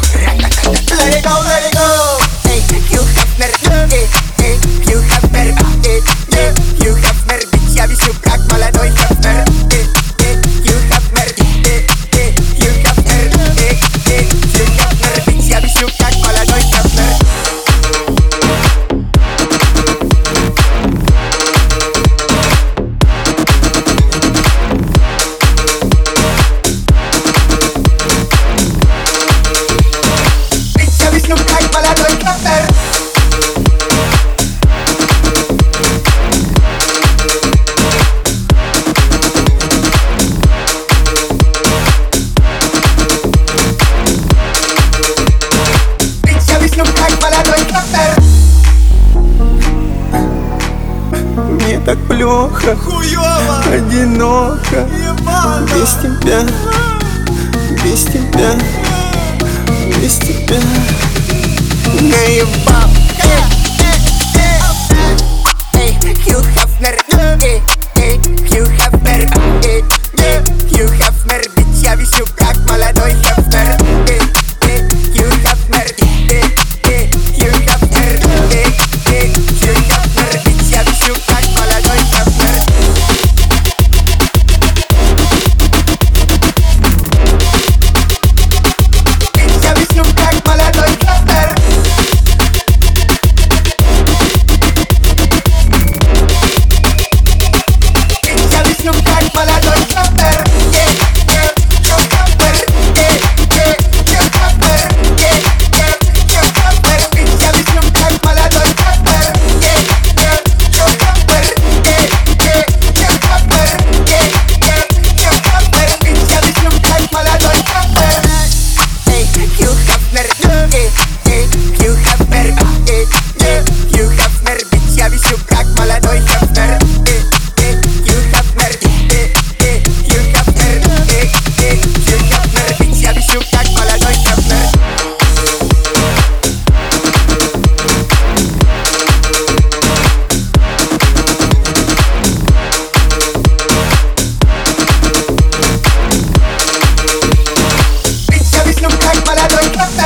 Let it go, let it go. Hey, you have nerve. Yeah. так плохо. Хуёво. Одиноко. Ебано. Без тебя. Без тебя. Без тебя. Now you bop. Bye.